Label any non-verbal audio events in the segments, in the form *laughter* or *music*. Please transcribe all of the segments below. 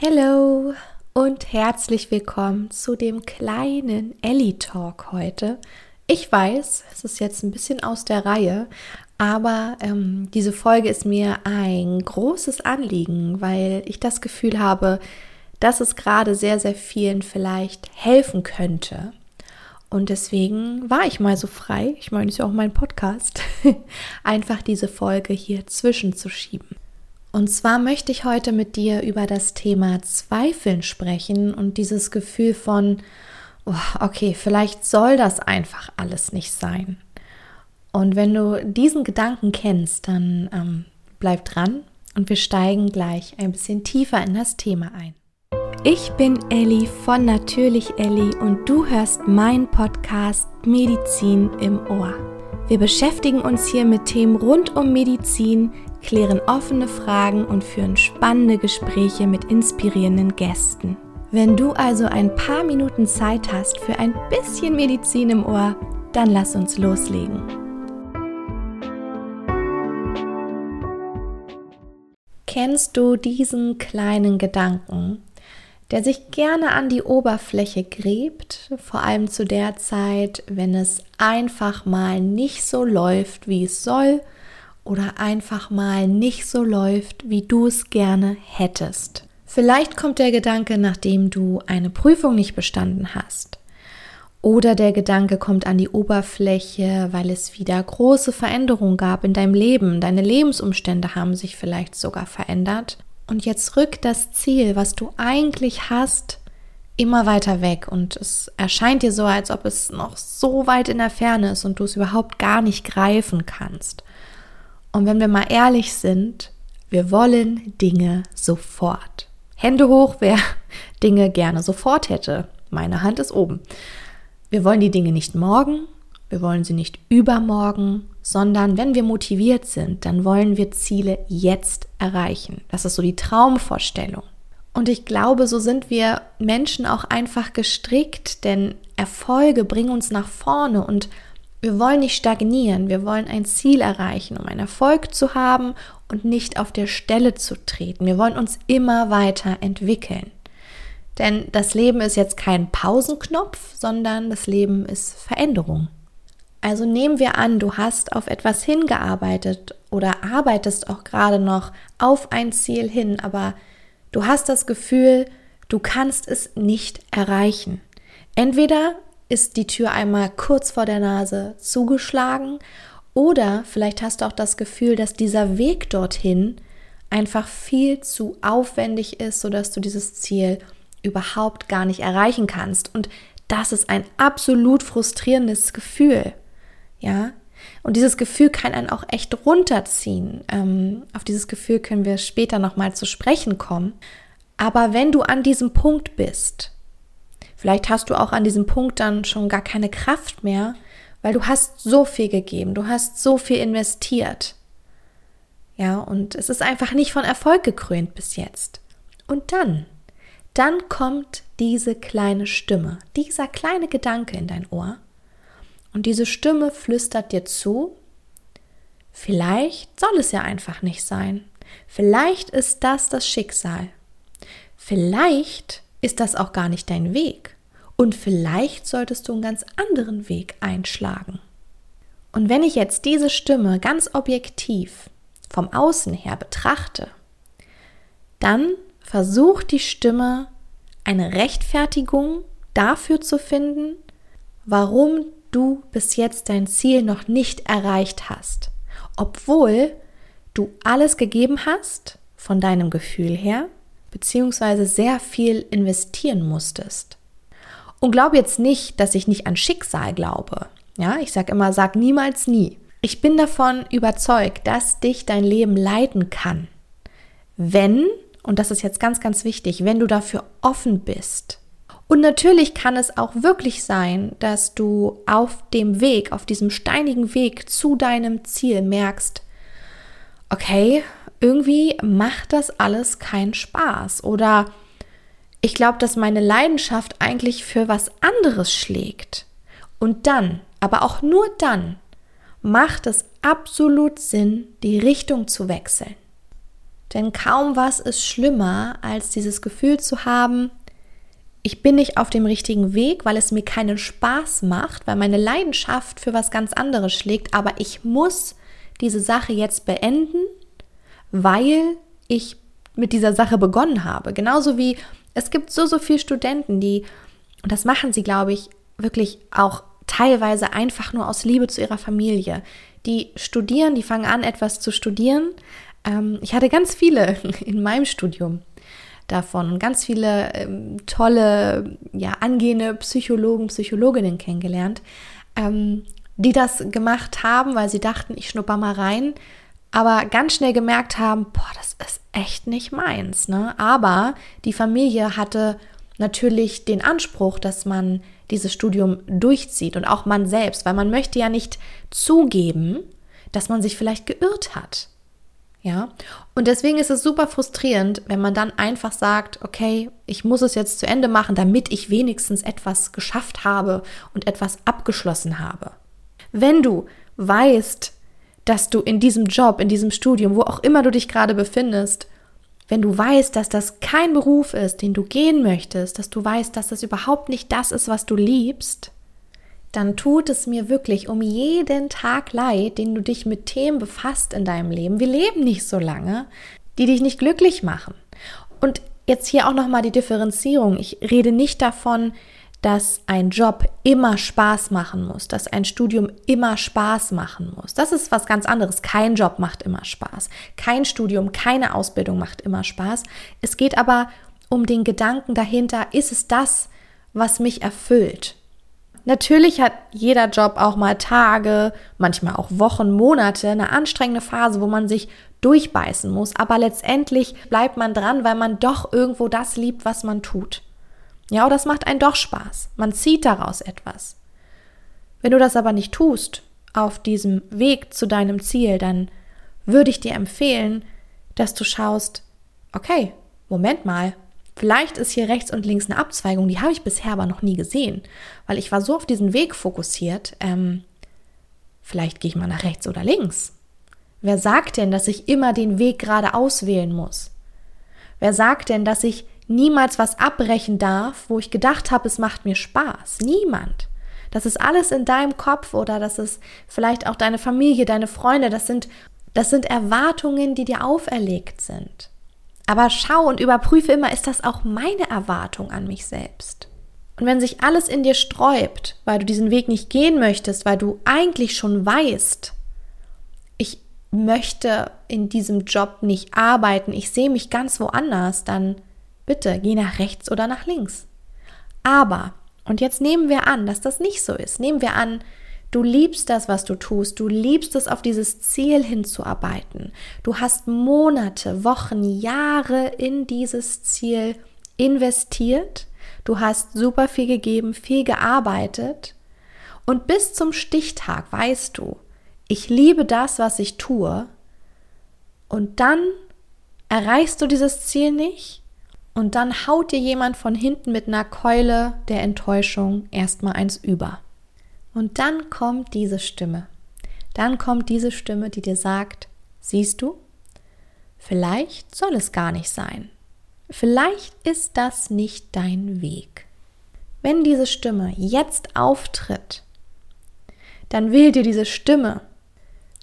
Hallo und herzlich willkommen zu dem kleinen Ellie Talk heute. Ich weiß, es ist jetzt ein bisschen aus der Reihe, aber ähm, diese Folge ist mir ein großes Anliegen, weil ich das Gefühl habe, dass es gerade sehr, sehr vielen vielleicht helfen könnte. Und deswegen war ich mal so frei, ich meine, es ist ja auch mein Podcast, *laughs* einfach diese Folge hier zwischenzuschieben. Und zwar möchte ich heute mit dir über das Thema Zweifeln sprechen und dieses Gefühl von, oh, okay, vielleicht soll das einfach alles nicht sein. Und wenn du diesen Gedanken kennst, dann ähm, bleib dran und wir steigen gleich ein bisschen tiefer in das Thema ein. Ich bin Elli von Natürlich Elli und du hörst meinen Podcast Medizin im Ohr. Wir beschäftigen uns hier mit Themen rund um Medizin, klären offene Fragen und führen spannende Gespräche mit inspirierenden Gästen. Wenn du also ein paar Minuten Zeit hast für ein bisschen Medizin im Ohr, dann lass uns loslegen. Kennst du diesen kleinen Gedanken, der sich gerne an die Oberfläche gräbt, vor allem zu der Zeit, wenn es einfach mal nicht so läuft, wie es soll, oder einfach mal nicht so läuft, wie du es gerne hättest. Vielleicht kommt der Gedanke, nachdem du eine Prüfung nicht bestanden hast. Oder der Gedanke kommt an die Oberfläche, weil es wieder große Veränderungen gab in deinem Leben. Deine Lebensumstände haben sich vielleicht sogar verändert. Und jetzt rückt das Ziel, was du eigentlich hast, immer weiter weg. Und es erscheint dir so, als ob es noch so weit in der Ferne ist und du es überhaupt gar nicht greifen kannst. Und wenn wir mal ehrlich sind, wir wollen Dinge sofort. Hände hoch, wer *laughs* Dinge gerne sofort hätte. Meine Hand ist oben. Wir wollen die Dinge nicht morgen, wir wollen sie nicht übermorgen, sondern wenn wir motiviert sind, dann wollen wir Ziele jetzt erreichen. Das ist so die Traumvorstellung. Und ich glaube, so sind wir Menschen auch einfach gestrickt, denn Erfolge bringen uns nach vorne und wir wollen nicht stagnieren, wir wollen ein Ziel erreichen, um einen Erfolg zu haben und nicht auf der Stelle zu treten. Wir wollen uns immer weiter entwickeln. Denn das Leben ist jetzt kein Pausenknopf, sondern das Leben ist Veränderung. Also nehmen wir an, du hast auf etwas hingearbeitet oder arbeitest auch gerade noch auf ein Ziel hin, aber du hast das Gefühl, du kannst es nicht erreichen. Entweder ist die Tür einmal kurz vor der Nase zugeschlagen oder vielleicht hast du auch das Gefühl, dass dieser Weg dorthin einfach viel zu aufwendig ist, sodass du dieses Ziel überhaupt gar nicht erreichen kannst. Und das ist ein absolut frustrierendes Gefühl. Ja, und dieses Gefühl kann einen auch echt runterziehen. Ähm, auf dieses Gefühl können wir später nochmal zu sprechen kommen. Aber wenn du an diesem Punkt bist, Vielleicht hast du auch an diesem Punkt dann schon gar keine Kraft mehr, weil du hast so viel gegeben, du hast so viel investiert. Ja, und es ist einfach nicht von Erfolg gekrönt bis jetzt. Und dann, dann kommt diese kleine Stimme, dieser kleine Gedanke in dein Ohr. Und diese Stimme flüstert dir zu, vielleicht soll es ja einfach nicht sein. Vielleicht ist das das Schicksal. Vielleicht ist das auch gar nicht dein Weg. Und vielleicht solltest du einen ganz anderen Weg einschlagen. Und wenn ich jetzt diese Stimme ganz objektiv vom Außen her betrachte, dann versucht die Stimme eine Rechtfertigung dafür zu finden, warum du bis jetzt dein Ziel noch nicht erreicht hast, obwohl du alles gegeben hast von deinem Gefühl her, beziehungsweise sehr viel investieren musstest. Und glaub jetzt nicht, dass ich nicht an Schicksal glaube. Ja, ich sage immer, sag niemals nie. Ich bin davon überzeugt, dass dich dein Leben leiten kann. Wenn, und das ist jetzt ganz, ganz wichtig, wenn du dafür offen bist. Und natürlich kann es auch wirklich sein, dass du auf dem Weg, auf diesem steinigen Weg zu deinem Ziel merkst, okay, irgendwie macht das alles keinen Spaß oder ich glaube, dass meine Leidenschaft eigentlich für was anderes schlägt. Und dann, aber auch nur dann, macht es absolut Sinn, die Richtung zu wechseln. Denn kaum was ist schlimmer, als dieses Gefühl zu haben, ich bin nicht auf dem richtigen Weg, weil es mir keinen Spaß macht, weil meine Leidenschaft für was ganz anderes schlägt, aber ich muss diese Sache jetzt beenden, weil ich mit dieser Sache begonnen habe. Genauso wie es gibt so, so viele Studenten, die, und das machen sie, glaube ich, wirklich auch teilweise einfach nur aus Liebe zu ihrer Familie. Die studieren, die fangen an, etwas zu studieren. Ähm, ich hatte ganz viele *laughs* in meinem Studium davon, ganz viele ähm, tolle, ja, angehende Psychologen, Psychologinnen kennengelernt, ähm, die das gemacht haben, weil sie dachten, ich schnupper mal rein, aber ganz schnell gemerkt haben, boah, das ist echt nicht meins. Ne? Aber die Familie hatte natürlich den Anspruch, dass man dieses Studium durchzieht und auch man selbst, weil man möchte ja nicht zugeben, dass man sich vielleicht geirrt hat. Ja, und deswegen ist es super frustrierend, wenn man dann einfach sagt, okay, ich muss es jetzt zu Ende machen, damit ich wenigstens etwas geschafft habe und etwas abgeschlossen habe. Wenn du weißt, dass du in diesem Job, in diesem Studium, wo auch immer du dich gerade befindest, wenn du weißt, dass das kein Beruf ist, den du gehen möchtest, dass du weißt, dass das überhaupt nicht das ist, was du liebst, dann tut es mir wirklich um jeden Tag leid, den du dich mit Themen befasst in deinem Leben. Wir leben nicht so lange, die dich nicht glücklich machen. Und jetzt hier auch noch mal die Differenzierung. Ich rede nicht davon, dass ein Job immer Spaß machen muss, dass ein Studium immer Spaß machen muss. Das ist was ganz anderes. Kein Job macht immer Spaß. Kein Studium, keine Ausbildung macht immer Spaß. Es geht aber um den Gedanken dahinter, ist es das, was mich erfüllt? Natürlich hat jeder Job auch mal Tage, manchmal auch Wochen, Monate, eine anstrengende Phase, wo man sich durchbeißen muss, aber letztendlich bleibt man dran, weil man doch irgendwo das liebt, was man tut. Ja, oder es macht einen doch Spaß. Man zieht daraus etwas. Wenn du das aber nicht tust, auf diesem Weg zu deinem Ziel, dann würde ich dir empfehlen, dass du schaust, okay, Moment mal, vielleicht ist hier rechts und links eine Abzweigung, die habe ich bisher aber noch nie gesehen, weil ich war so auf diesen Weg fokussiert, ähm, vielleicht gehe ich mal nach rechts oder links. Wer sagt denn, dass ich immer den Weg gerade auswählen muss? Wer sagt denn, dass ich niemals was abbrechen darf, wo ich gedacht habe, es macht mir Spaß. Niemand. Das ist alles in deinem Kopf oder das ist vielleicht auch deine Familie, deine Freunde. Das sind, das sind Erwartungen, die dir auferlegt sind. Aber schau und überprüfe immer, ist das auch meine Erwartung an mich selbst? Und wenn sich alles in dir sträubt, weil du diesen Weg nicht gehen möchtest, weil du eigentlich schon weißt, ich möchte in diesem Job nicht arbeiten, ich sehe mich ganz woanders, dann Bitte geh nach rechts oder nach links. Aber, und jetzt nehmen wir an, dass das nicht so ist. Nehmen wir an, du liebst das, was du tust. Du liebst es, auf dieses Ziel hinzuarbeiten. Du hast Monate, Wochen, Jahre in dieses Ziel investiert. Du hast super viel gegeben, viel gearbeitet. Und bis zum Stichtag weißt du, ich liebe das, was ich tue. Und dann erreichst du dieses Ziel nicht und dann haut dir jemand von hinten mit einer Keule der Enttäuschung erstmal eins über. Und dann kommt diese Stimme. Dann kommt diese Stimme, die dir sagt, siehst du, vielleicht soll es gar nicht sein. Vielleicht ist das nicht dein Weg. Wenn diese Stimme jetzt auftritt, dann will dir diese Stimme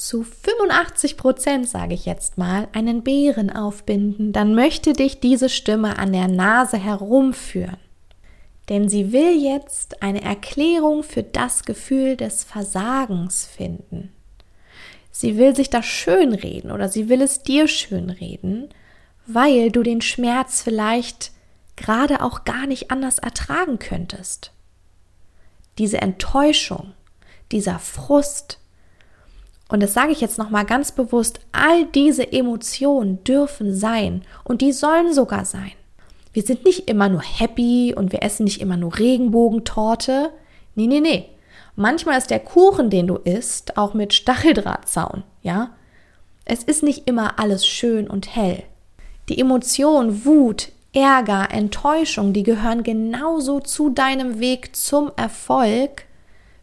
zu 85 Prozent, sage ich jetzt mal, einen Bären aufbinden, dann möchte dich diese Stimme an der Nase herumführen. Denn sie will jetzt eine Erklärung für das Gefühl des Versagens finden. Sie will sich das schönreden oder sie will es dir schönreden, weil du den Schmerz vielleicht gerade auch gar nicht anders ertragen könntest. Diese Enttäuschung, dieser Frust, und das sage ich jetzt nochmal ganz bewusst, all diese Emotionen dürfen sein und die sollen sogar sein. Wir sind nicht immer nur happy und wir essen nicht immer nur Regenbogentorte. Nee, nee, nee. Manchmal ist der Kuchen, den du isst, auch mit Stacheldrahtzaun, ja? Es ist nicht immer alles schön und hell. Die Emotionen, Wut, Ärger, Enttäuschung, die gehören genauso zu deinem Weg zum Erfolg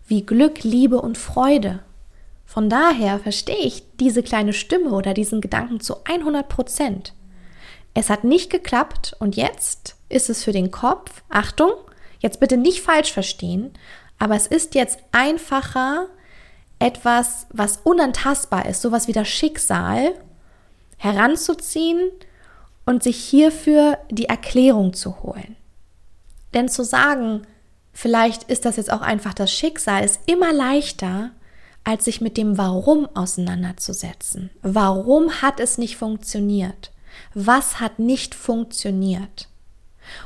wie Glück, Liebe und Freude. Von daher verstehe ich diese kleine Stimme oder diesen Gedanken zu 100 Prozent. Es hat nicht geklappt und jetzt ist es für den Kopf, Achtung, jetzt bitte nicht falsch verstehen, aber es ist jetzt einfacher, etwas, was unantastbar ist, sowas wie das Schicksal, heranzuziehen und sich hierfür die Erklärung zu holen. Denn zu sagen, vielleicht ist das jetzt auch einfach das Schicksal, ist immer leichter, als sich mit dem Warum auseinanderzusetzen. Warum hat es nicht funktioniert? Was hat nicht funktioniert?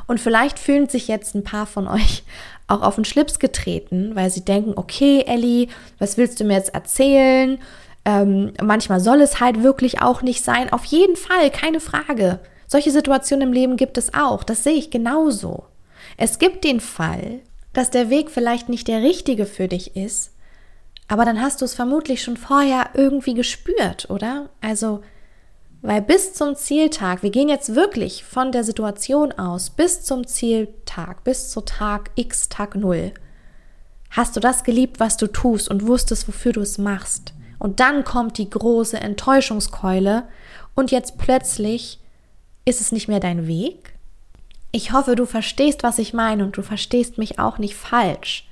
Und vielleicht fühlen sich jetzt ein paar von euch *laughs* auch auf den Schlips getreten, weil sie denken, okay, Ellie, was willst du mir jetzt erzählen? Ähm, manchmal soll es halt wirklich auch nicht sein. Auf jeden Fall, keine Frage. Solche Situationen im Leben gibt es auch. Das sehe ich genauso. Es gibt den Fall, dass der Weg vielleicht nicht der richtige für dich ist, aber dann hast du es vermutlich schon vorher irgendwie gespürt, oder? Also, weil bis zum Zieltag, wir gehen jetzt wirklich von der Situation aus, bis zum Zieltag, bis zu Tag X, Tag Null, hast du das geliebt, was du tust und wusstest, wofür du es machst. Und dann kommt die große Enttäuschungskeule und jetzt plötzlich ist es nicht mehr dein Weg. Ich hoffe, du verstehst, was ich meine und du verstehst mich auch nicht falsch.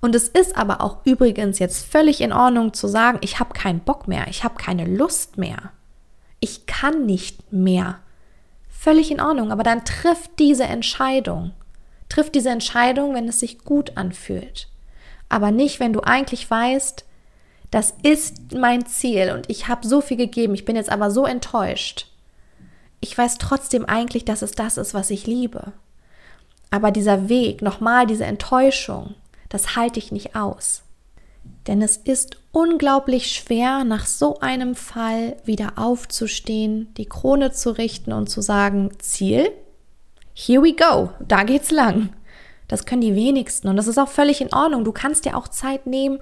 Und es ist aber auch übrigens jetzt völlig in Ordnung zu sagen, ich habe keinen Bock mehr, ich habe keine Lust mehr. Ich kann nicht mehr. Völlig in Ordnung, aber dann trifft diese Entscheidung. Trifft diese Entscheidung, wenn es sich gut anfühlt. Aber nicht, wenn du eigentlich weißt, das ist mein Ziel und ich habe so viel gegeben, ich bin jetzt aber so enttäuscht. Ich weiß trotzdem eigentlich, dass es das ist, was ich liebe. Aber dieser Weg, nochmal diese Enttäuschung, das halte ich nicht aus. Denn es ist unglaublich schwer, nach so einem Fall wieder aufzustehen, die Krone zu richten und zu sagen, Ziel, here we go, da geht's lang. Das können die wenigsten und das ist auch völlig in Ordnung. Du kannst dir auch Zeit nehmen,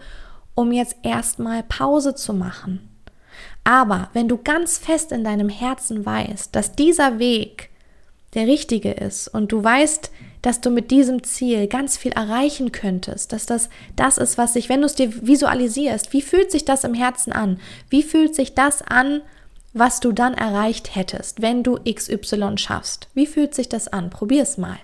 um jetzt erstmal Pause zu machen. Aber wenn du ganz fest in deinem Herzen weißt, dass dieser Weg der richtige ist und du weißt, dass du mit diesem Ziel ganz viel erreichen könntest, dass das das ist, was sich, wenn du es dir visualisierst, wie fühlt sich das im Herzen an? Wie fühlt sich das an, was du dann erreicht hättest, wenn du XY schaffst? Wie fühlt sich das an? Probier es mal.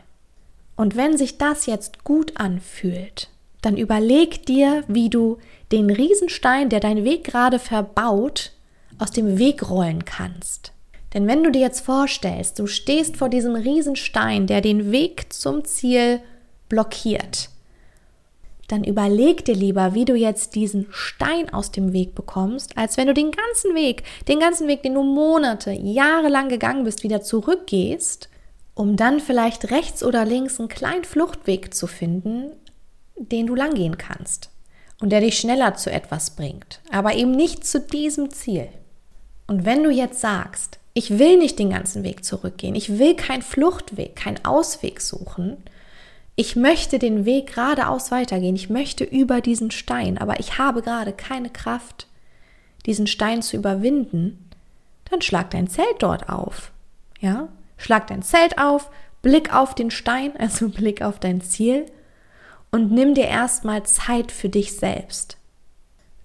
Und wenn sich das jetzt gut anfühlt, dann überleg dir, wie du den Riesenstein, der deinen Weg gerade verbaut, aus dem Weg rollen kannst. Denn wenn du dir jetzt vorstellst, du stehst vor diesem Riesenstein, der den Weg zum Ziel blockiert, dann überleg dir lieber, wie du jetzt diesen Stein aus dem Weg bekommst, als wenn du den ganzen Weg, den ganzen Weg, den du Monate, Jahre lang gegangen bist, wieder zurückgehst, um dann vielleicht rechts oder links einen kleinen Fluchtweg zu finden, den du langgehen kannst und der dich schneller zu etwas bringt, aber eben nicht zu diesem Ziel. Und wenn du jetzt sagst, ich will nicht den ganzen Weg zurückgehen. Ich will keinen Fluchtweg, keinen Ausweg suchen. Ich möchte den Weg geradeaus weitergehen. Ich möchte über diesen Stein, aber ich habe gerade keine Kraft, diesen Stein zu überwinden. Dann schlag dein Zelt dort auf. Ja? Schlag dein Zelt auf, Blick auf den Stein, also *laughs* Blick auf dein Ziel und nimm dir erstmal Zeit für dich selbst.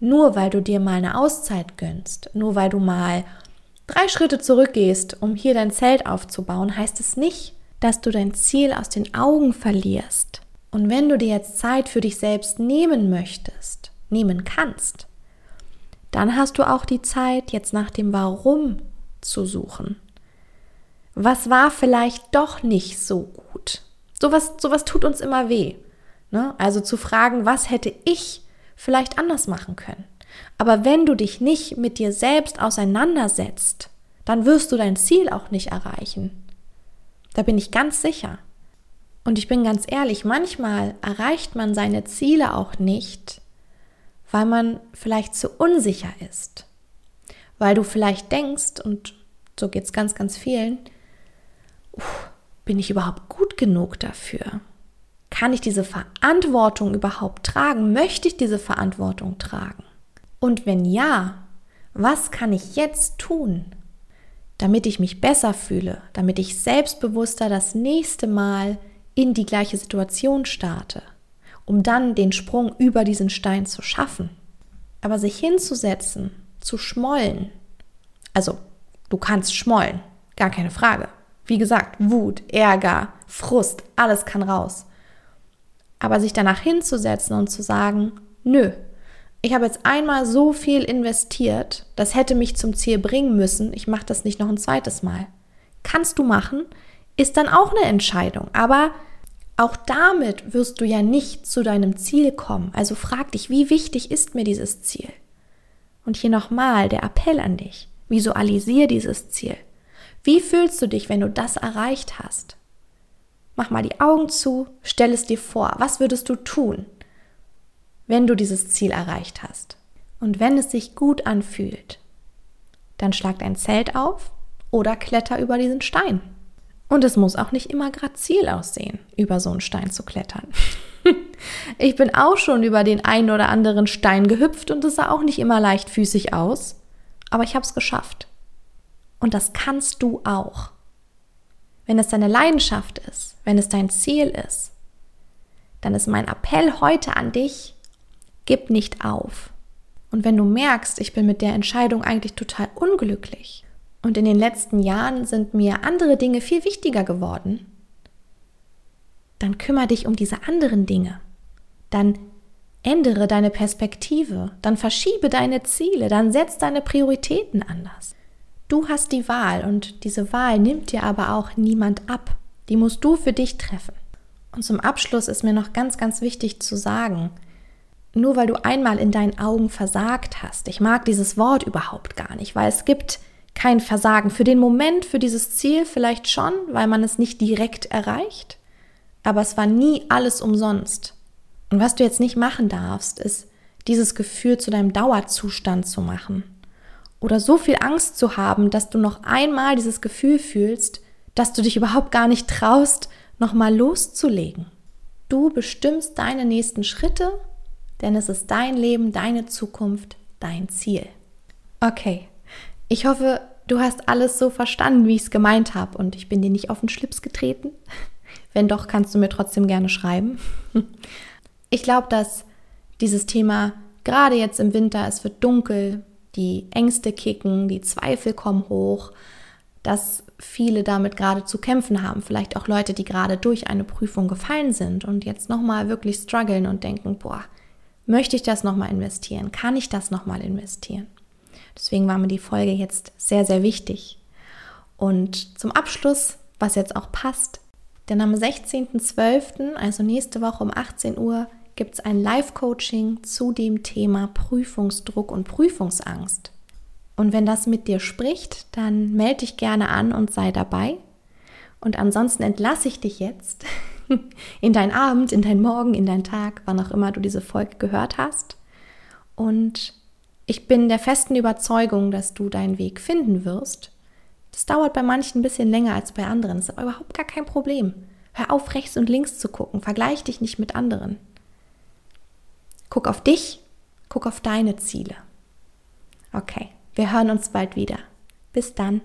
Nur weil du dir mal eine Auszeit gönnst, nur weil du mal drei Schritte zurückgehst, um hier dein Zelt aufzubauen, heißt es nicht, dass du dein Ziel aus den Augen verlierst. Und wenn du dir jetzt Zeit für dich selbst nehmen möchtest, nehmen kannst, dann hast du auch die Zeit, jetzt nach dem Warum zu suchen. Was war vielleicht doch nicht so gut? Sowas, sowas tut uns immer weh. Ne? Also zu fragen, was hätte ich vielleicht anders machen können? Aber wenn du dich nicht mit dir selbst auseinandersetzt, dann wirst du dein Ziel auch nicht erreichen. Da bin ich ganz sicher. Und ich bin ganz ehrlich, manchmal erreicht man seine Ziele auch nicht, weil man vielleicht zu unsicher ist. Weil du vielleicht denkst, und so geht es ganz, ganz vielen, bin ich überhaupt gut genug dafür? Kann ich diese Verantwortung überhaupt tragen? Möchte ich diese Verantwortung tragen? Und wenn ja, was kann ich jetzt tun, damit ich mich besser fühle, damit ich selbstbewusster das nächste Mal in die gleiche Situation starte, um dann den Sprung über diesen Stein zu schaffen. Aber sich hinzusetzen, zu schmollen, also du kannst schmollen, gar keine Frage. Wie gesagt, Wut, Ärger, Frust, alles kann raus. Aber sich danach hinzusetzen und zu sagen, nö, ich habe jetzt einmal so viel investiert, das hätte mich zum Ziel bringen müssen, ich mache das nicht noch ein zweites Mal. Kannst du machen, ist dann auch eine Entscheidung. Aber auch damit wirst du ja nicht zu deinem Ziel kommen. Also frag dich, wie wichtig ist mir dieses Ziel? Und hier nochmal der Appell an dich. Visualisier dieses Ziel. Wie fühlst du dich, wenn du das erreicht hast? Mach mal die Augen zu, stell es dir vor. Was würdest du tun, wenn du dieses Ziel erreicht hast? Und wenn es sich gut anfühlt, dann schlag dein Zelt auf oder kletter über diesen Stein. Und es muss auch nicht immer grazil aussehen, über so einen Stein zu klettern. *laughs* ich bin auch schon über den einen oder anderen Stein gehüpft und es sah auch nicht immer leichtfüßig aus, aber ich habe es geschafft. Und das kannst du auch. Wenn es deine Leidenschaft ist, wenn es dein Ziel ist, dann ist mein Appell heute an dich, gib nicht auf. Und wenn du merkst, ich bin mit der Entscheidung eigentlich total unglücklich und in den letzten Jahren sind mir andere Dinge viel wichtiger geworden, dann kümmere dich um diese anderen Dinge. Dann ändere deine Perspektive, dann verschiebe deine Ziele, dann setz deine Prioritäten anders. Du hast die Wahl und diese Wahl nimmt dir aber auch niemand ab. Die musst du für dich treffen. Und zum Abschluss ist mir noch ganz, ganz wichtig zu sagen, nur weil du einmal in deinen Augen versagt hast, ich mag dieses Wort überhaupt gar nicht, weil es gibt kein Versagen. Für den Moment, für dieses Ziel vielleicht schon, weil man es nicht direkt erreicht, aber es war nie alles umsonst. Und was du jetzt nicht machen darfst, ist dieses Gefühl zu deinem Dauerzustand zu machen. Oder so viel Angst zu haben, dass du noch einmal dieses Gefühl fühlst, dass du dich überhaupt gar nicht traust, nochmal loszulegen. Du bestimmst deine nächsten Schritte, denn es ist dein Leben, deine Zukunft, dein Ziel. Okay, ich hoffe, du hast alles so verstanden, wie ich es gemeint habe und ich bin dir nicht auf den Schlips getreten. *laughs* Wenn doch, kannst du mir trotzdem gerne schreiben. *laughs* Ich glaube, dass dieses Thema gerade jetzt im Winter, es wird dunkel, die Ängste kicken, die Zweifel kommen hoch, dass viele damit gerade zu kämpfen haben. Vielleicht auch Leute, die gerade durch eine Prüfung gefallen sind und jetzt nochmal wirklich strugglen und denken, boah, möchte ich das nochmal investieren? Kann ich das nochmal investieren? Deswegen war mir die Folge jetzt sehr, sehr wichtig. Und zum Abschluss, was jetzt auch passt, denn am 16.12., also nächste Woche um 18 Uhr, gibt es ein Live-Coaching zu dem Thema Prüfungsdruck und Prüfungsangst. Und wenn das mit dir spricht, dann melde dich gerne an und sei dabei. Und ansonsten entlasse ich dich jetzt *laughs* *laughs* in dein Abend, in dein Morgen, in dein Tag, wann auch immer du diese Folge gehört hast. Und ich bin der festen Überzeugung, dass du deinen Weg finden wirst. Das dauert bei manchen ein bisschen länger als bei anderen. Das ist aber überhaupt gar kein Problem. Hör auf, rechts und links zu gucken. Vergleich dich nicht mit anderen. Guck auf dich, guck auf deine Ziele. Okay, wir hören uns bald wieder. Bis dann.